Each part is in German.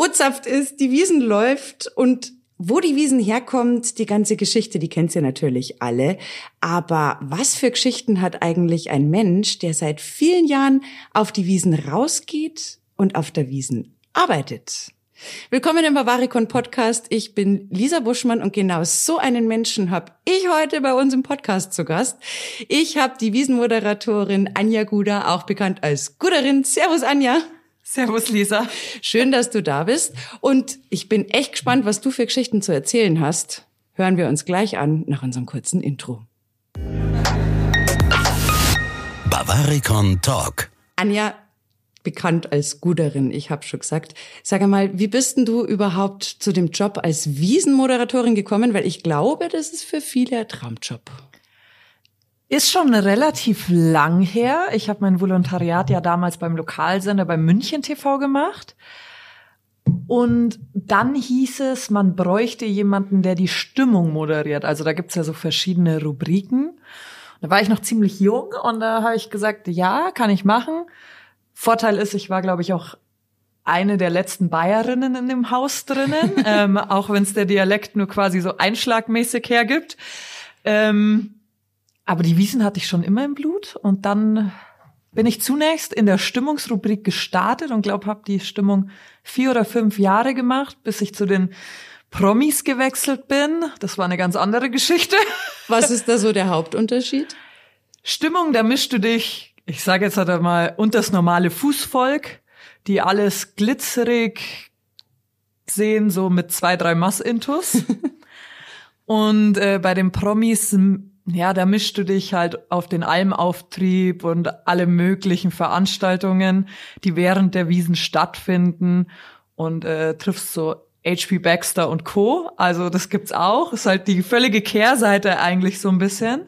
O-Zapft ist, die Wiesen läuft und wo die Wiesen herkommt, die ganze Geschichte, die kennt ihr natürlich alle. Aber was für Geschichten hat eigentlich ein Mensch, der seit vielen Jahren auf die Wiesen rausgeht und auf der Wiesen arbeitet? Willkommen im Bavaricon Podcast. Ich bin Lisa Buschmann und genau so einen Menschen habe ich heute bei uns im Podcast zu Gast. Ich habe die Wiesenmoderatorin Anja Guda, auch bekannt als Guderin. Servus Anja. Servus Lisa. Schön, dass du da bist und ich bin echt gespannt, was du für Geschichten zu erzählen hast. Hören wir uns gleich an nach unserem kurzen Intro. Bavaricon Talk. Anja, bekannt als Guderin, ich habe schon gesagt. Sag einmal, wie bist denn du überhaupt zu dem Job als Wiesenmoderatorin gekommen? Weil ich glaube, das ist für viele ein Traumjob. Ist schon relativ lang her. Ich habe mein Volontariat ja damals beim Lokalsender bei München TV gemacht. Und dann hieß es, man bräuchte jemanden, der die Stimmung moderiert. Also da gibt's ja so verschiedene Rubriken. Da war ich noch ziemlich jung und da habe ich gesagt, ja, kann ich machen. Vorteil ist, ich war, glaube ich, auch eine der letzten Bayerinnen in dem Haus drinnen, ähm, auch wenn es der Dialekt nur quasi so einschlagmäßig hergibt. Ähm, aber die Wiesen hatte ich schon immer im Blut und dann bin ich zunächst in der Stimmungsrubrik gestartet und glaube, habe die Stimmung vier oder fünf Jahre gemacht, bis ich zu den Promis gewechselt bin. Das war eine ganz andere Geschichte. Was ist da so der Hauptunterschied? Stimmung, da mischst du dich, ich sage jetzt halt mal, unter das normale Fußvolk, die alles glitzerig sehen, so mit zwei, drei Mass-Intus. und äh, bei den Promis ja, da mischst du dich halt auf den Almauftrieb und alle möglichen Veranstaltungen, die während der Wiesen stattfinden und äh, triffst so HP Baxter und Co. Also das gibt's auch. Ist halt die völlige Kehrseite eigentlich so ein bisschen.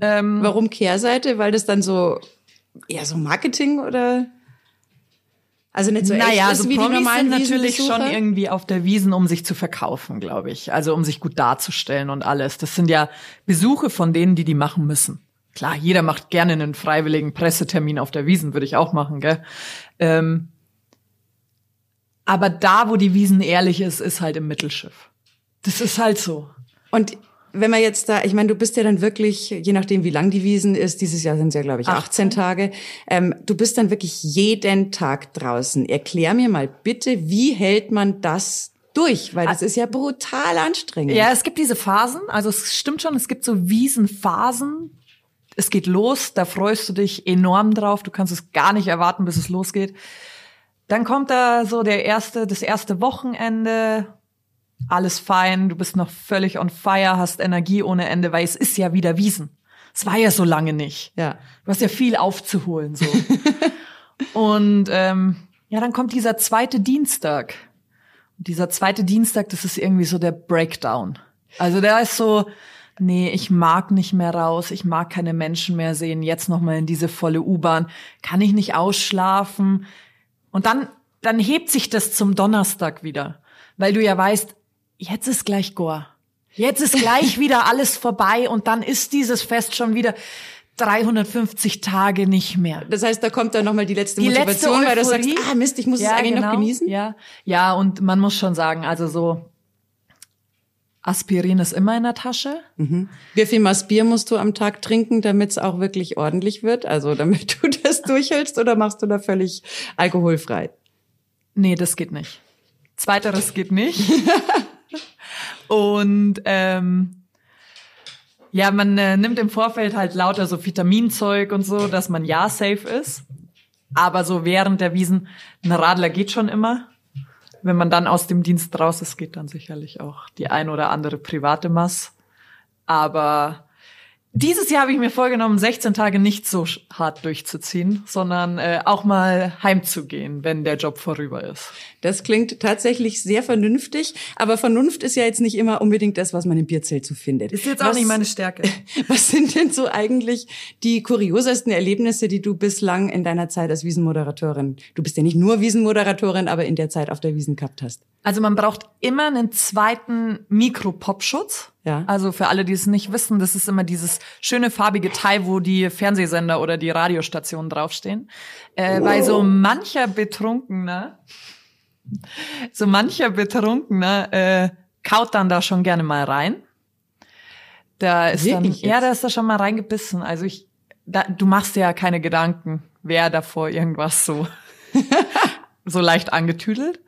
Ähm, Warum Kehrseite? Weil das dann so eher so Marketing oder? Also nicht so naja, echt ist wie Promis sind natürlich schon irgendwie auf der Wiesen, um sich zu verkaufen, glaube ich. Also um sich gut darzustellen und alles. Das sind ja Besuche von denen, die die machen müssen. Klar, jeder macht gerne einen freiwilligen Pressetermin auf der Wiesen, würde ich auch machen, gell? Ähm, aber da, wo die Wiesen ehrlich ist, ist halt im Mittelschiff. Das ist halt so. Und wenn man jetzt da, ich meine, du bist ja dann wirklich, je nachdem wie lang die Wiesen ist, dieses Jahr sind es ja, glaube ich, 18 Tage, ähm, du bist dann wirklich jeden Tag draußen. Erklär mir mal bitte, wie hält man das durch? Weil das ist ja brutal anstrengend. Ja, es gibt diese Phasen, also es stimmt schon, es gibt so Wiesenphasen. Es geht los, da freust du dich enorm drauf, du kannst es gar nicht erwarten, bis es losgeht. Dann kommt da so der erste, das erste Wochenende, alles fein, du bist noch völlig on fire, hast Energie ohne Ende, weil es ist ja wieder Wiesen. Es war ja so lange nicht. Ja. Du hast ja viel aufzuholen so. und ähm, ja, dann kommt dieser zweite Dienstag. Und dieser zweite Dienstag, das ist irgendwie so der Breakdown. Also der ist so, nee, ich mag nicht mehr raus, ich mag keine Menschen mehr sehen, jetzt noch mal in diese volle U-Bahn, kann ich nicht ausschlafen. Und dann dann hebt sich das zum Donnerstag wieder, weil du ja weißt, jetzt ist gleich Gore. Jetzt ist gleich wieder alles vorbei und dann ist dieses Fest schon wieder 350 Tage nicht mehr. Das heißt, da kommt dann nochmal die letzte die Motivation, letzte weil du sagst, ah Mist, ich muss ja, es eigentlich genau. noch genießen. Ja, ja, und man muss schon sagen, also so Aspirin ist immer in der Tasche. Mhm. Wie viel Maß Bier musst du am Tag trinken, damit es auch wirklich ordentlich wird? Also damit du das durchhältst oder machst du da völlig alkoholfrei? Nee, das geht nicht. Zweiteres geht nicht. Und ähm, ja, man äh, nimmt im Vorfeld halt lauter so Vitaminzeug und so, dass man ja safe ist. Aber so während der Wiesen, ein Radler geht schon immer. Wenn man dann aus dem Dienst raus ist, geht dann sicherlich auch die ein oder andere private Mass. Aber dieses Jahr habe ich mir vorgenommen, 16 Tage nicht so hart durchzuziehen, sondern äh, auch mal heimzugehen, wenn der Job vorüber ist. Das klingt tatsächlich sehr vernünftig, aber Vernunft ist ja jetzt nicht immer unbedingt das, was man im Bierzelt so findet. Ist jetzt was, auch nicht meine Stärke. Was sind denn so eigentlich die kuriosesten Erlebnisse, die du bislang in deiner Zeit als Wiesenmoderatorin, du bist ja nicht nur Wiesenmoderatorin, aber in der Zeit auf der Wiesen gehabt hast? Also man braucht immer einen zweiten Mikropopschutz. Ja. Also für alle, die es nicht wissen, das ist immer dieses schöne farbige Teil, wo die Fernsehsender oder die Radiostationen draufstehen. Äh, oh. Weil so mancher Betrunkener so mancher Betrunkener äh, kaut dann da schon gerne mal rein. Da ist dann, Wirklich jetzt? ja, da ist da schon mal reingebissen. Also ich, da, du machst dir ja keine Gedanken, wer davor irgendwas so, so leicht angetüdelt.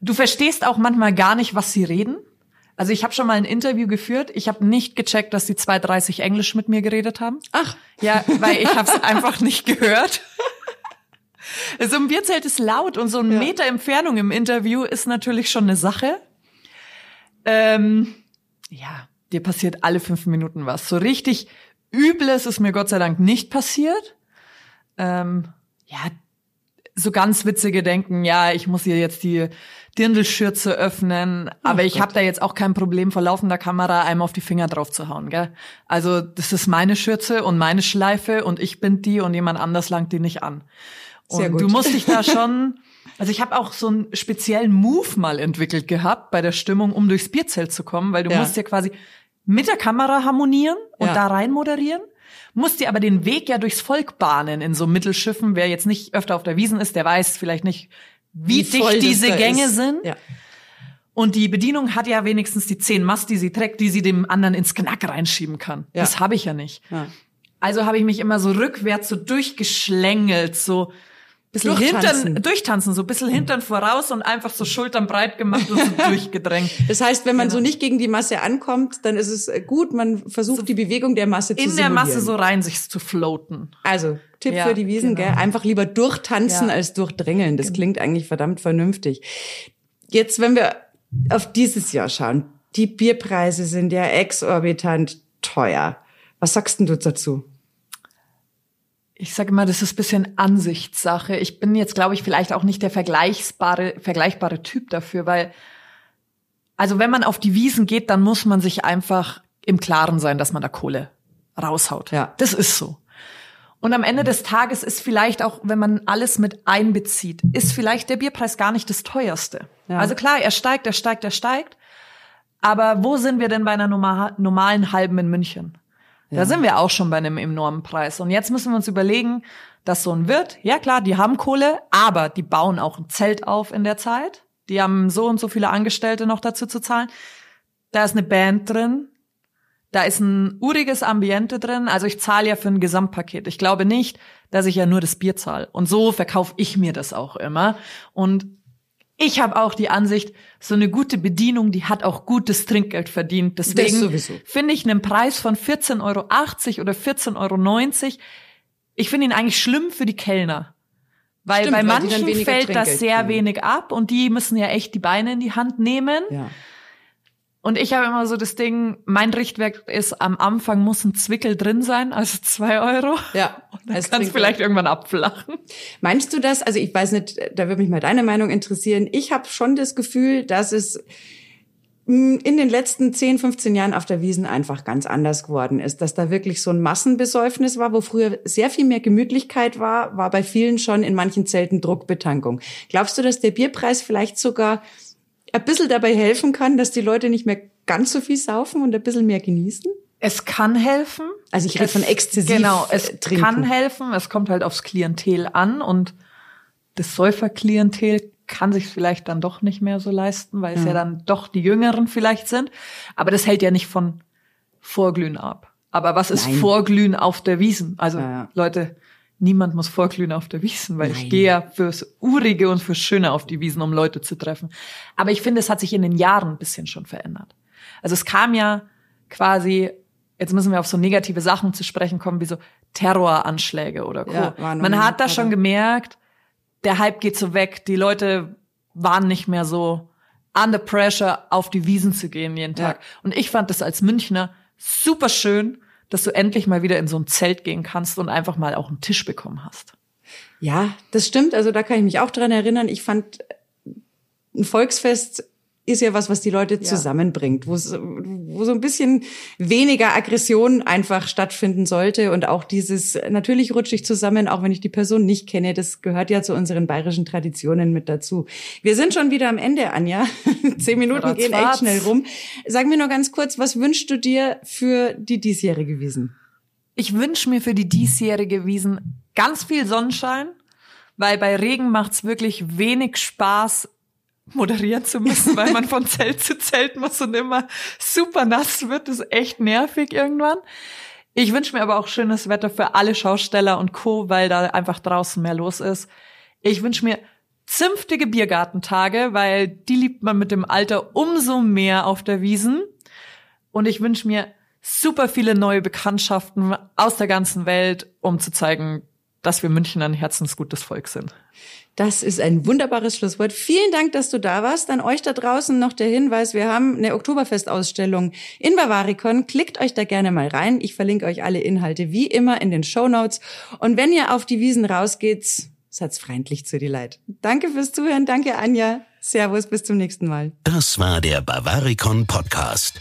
Du verstehst auch manchmal gar nicht, was sie reden. Also ich habe schon mal ein Interview geführt. Ich habe nicht gecheckt, dass die 230 Englisch mit mir geredet haben. Ach, Ja, weil ich habe es einfach nicht gehört. So ein Bierzelt ist laut und so ein Ja. Meter Entfernung im Interview ist natürlich schon eine Sache. Ähm, ja, dir passiert alle fünf Minuten was. So richtig Übles ist mir Gott sei Dank nicht passiert. Ähm, ja, so ganz witzige denken, ja, ich muss hier jetzt die Dirndlschürze öffnen, aber ich habe da jetzt auch kein Problem vor laufender Kamera einem auf die Finger drauf zu hauen, gell? Also das ist meine Schürze und meine Schleife und ich bind die und jemand anders langt die nicht an. Und Sehr gut. du musst dich da schon, also ich habe auch so einen speziellen Move mal entwickelt gehabt bei der Stimmung, um durchs Bierzelt zu kommen, weil du Ja. musst ja quasi mit der Kamera harmonieren und Ja. da rein moderieren musst dir aber den Weg ja durchs Volk bahnen in so Mittelschiffen. Wer jetzt nicht öfter auf der Wiesen ist, der weiß vielleicht nicht, wie, voll dicht diese Gänge ist. sind. Ja. Und die Bedienung hat ja wenigstens die zehn Mast, die sie trägt, die sie dem anderen ins Knack reinschieben kann. Ja. Das habe ich ja nicht. Ja. Also habe ich mich immer so rückwärts so durchgeschlängelt, so bisschen Durchtanzen. Hintern, durchtanzen, so ein bisschen Hintern voraus und einfach so Schultern breit gemacht und so durchgedrängt. Das heißt, wenn man Genau. so nicht gegen die Masse ankommt, dann ist es äh, gut, man versucht die Bewegung der Masse zu In der simulieren. Masse so rein sich zu floaten. Also, Tipp Ja, für die Wiesen, genau. gell? Einfach lieber durchtanzen Ja. Genau. als durchdrängeln. Das klingt eigentlich verdammt vernünftig. Jetzt, wenn wir auf dieses Jahr schauen, die Bierpreise sind ja exorbitant teuer. Was sagst denn du dazu? Ich sage immer, das ist ein bisschen Ansichtssache. Ich bin jetzt, glaube ich, vielleicht auch nicht der vergleichbare, vergleichbare Typ dafür, weil, also wenn man auf die Wiesen geht, dann muss man sich einfach im Klaren sein, dass man da Kohle raushaut. Ja. Das ist so. Und am Ende des Tages ist vielleicht auch, wenn man alles mit einbezieht, ist vielleicht der Bierpreis gar nicht das teuerste. Ja. Also klar, er steigt, er steigt, er steigt. Aber wo sind wir denn bei einer norma- normalen Halben in München? Da sind wir auch schon bei einem enormen Preis. Und jetzt müssen wir uns überlegen, dass so ein Wirt, ja klar, die haben Kohle, aber die bauen auch ein Zelt auf in der Zeit. Die haben so und so viele Angestellte noch dazu zu zahlen. Da ist eine Band drin. Da ist ein uriges Ambiente drin. Also ich zahle ja für ein Gesamtpaket. Ich glaube nicht, dass ich ja nur das Bier zahle. Und so verkaufe ich mir das auch immer. Und ich habe auch die Ansicht, so eine gute Bedienung, die hat auch gutes Trinkgeld verdient. Deswegen finde ich einen Preis von 14,80 Euro oder 14,90 Euro, ich finde ihn eigentlich schlimm für die Kellner. Weil Stimmt, bei weil manchen weniger fällt das Trinkgeld sehr kriegen. wenig ab und die müssen ja echt die Beine in die Hand nehmen. Ja. Und ich habe immer so das Ding, mein Richtwerk ist, am Anfang muss ein Zwickel drin sein, also zwei Euro. Ja. Dann als kann es vielleicht irgendwann abflachen. Meinst du das? Also ich weiß nicht, da würde mich mal deine Meinung interessieren. Ich habe schon das Gefühl, dass es mh, in den letzten 10, 15 Jahren auf der Wiesen einfach ganz anders geworden ist. Dass da wirklich so ein Massenbesäufnis war, wo früher sehr viel mehr Gemütlichkeit war, war bei vielen schon in manchen Zelten Druckbetankung. Glaubst du, dass der Bierpreis vielleicht sogar ein bisschen dabei helfen kann, dass die Leute nicht mehr ganz so viel saufen und ein bisschen mehr genießen? Es kann helfen. Also ich rede von exzessiv Genau, es trinken. kann helfen. Es kommt halt aufs Klientel an und das Säuferklientel kann sich vielleicht dann doch nicht mehr so leisten, weil es ja dann doch die Jüngeren vielleicht sind. Aber das hält ja nicht von Vorglühen ab. Aber was ist Nein. Vorglühen auf der Wiesen? Also Ja, ja. Leute, niemand muss vorglühen auf der Wiesen, weil Nein. ich gehe ja fürs Urige und fürs Schöne auf die Wiesen, um Leute zu treffen. Aber ich finde, es hat sich in den Jahren ein bisschen schon verändert. Also es kam ja quasi, jetzt müssen wir auf so negative Sachen zu sprechen kommen, wie so Terroranschläge oder Co. Ja, Man hat da schon gemerkt, der Hype geht so weg, die Leute waren nicht mehr so under pressure, auf die Wiesen zu gehen jeden Tag. Ja. Und ich fand das als Münchner super schön, dass du endlich mal wieder in so ein Zelt gehen kannst und einfach mal auch einen Tisch bekommen hast. Ja, das stimmt. Also da kann ich mich auch dran erinnern. Ich fand, ein Volksfest ist ja was, was die Leute zusammenbringt, wo es, wo so ein bisschen weniger Aggression einfach stattfinden sollte und auch dieses, natürlich rutsche ich zusammen, auch wenn ich die Person nicht kenne, das gehört ja zu unseren bayerischen Traditionen mit dazu. Wir sind schon wieder am Ende, Anja. Zehn Minuten Ratzfatz. gehen echt schnell rum. Sag mir nur ganz kurz, was wünschst du dir für die diesjährige Wiesen? Ich wünsche mir für die diesjährige Wiesen ganz viel Sonnenschein, weil bei Regen macht's wirklich wenig Spaß, moderieren zu müssen, weil man von Zelt zu Zelt muss und immer super nass wird. Das ist echt nervig irgendwann. Ich wünsche mir aber auch schönes Wetter für alle Schausteller und Co., weil da einfach draußen mehr los ist. Ich wünsche mir zünftige Biergartentage, weil die liebt man mit dem Alter umso mehr auf der Wiesen. Und ich wünsche mir super viele neue Bekanntschaften aus der ganzen Welt, um zu zeigen, dass wir München ein herzensgutes Volk sind. Das ist ein wunderbares Schlusswort. Vielen Dank, dass du da warst. An euch da draußen noch der Hinweis, wir haben eine Oktoberfestausstellung in Bavaricon. Klickt euch da gerne mal rein. Ich verlinke euch alle Inhalte wie immer in den Show Notes. Und wenn ihr auf die Wiesen rausgeht, seid freundlich zu die Leid. Danke fürs Zuhören. Danke, Anja. Servus, bis zum nächsten Mal. Das war der Bavaricon Podcast.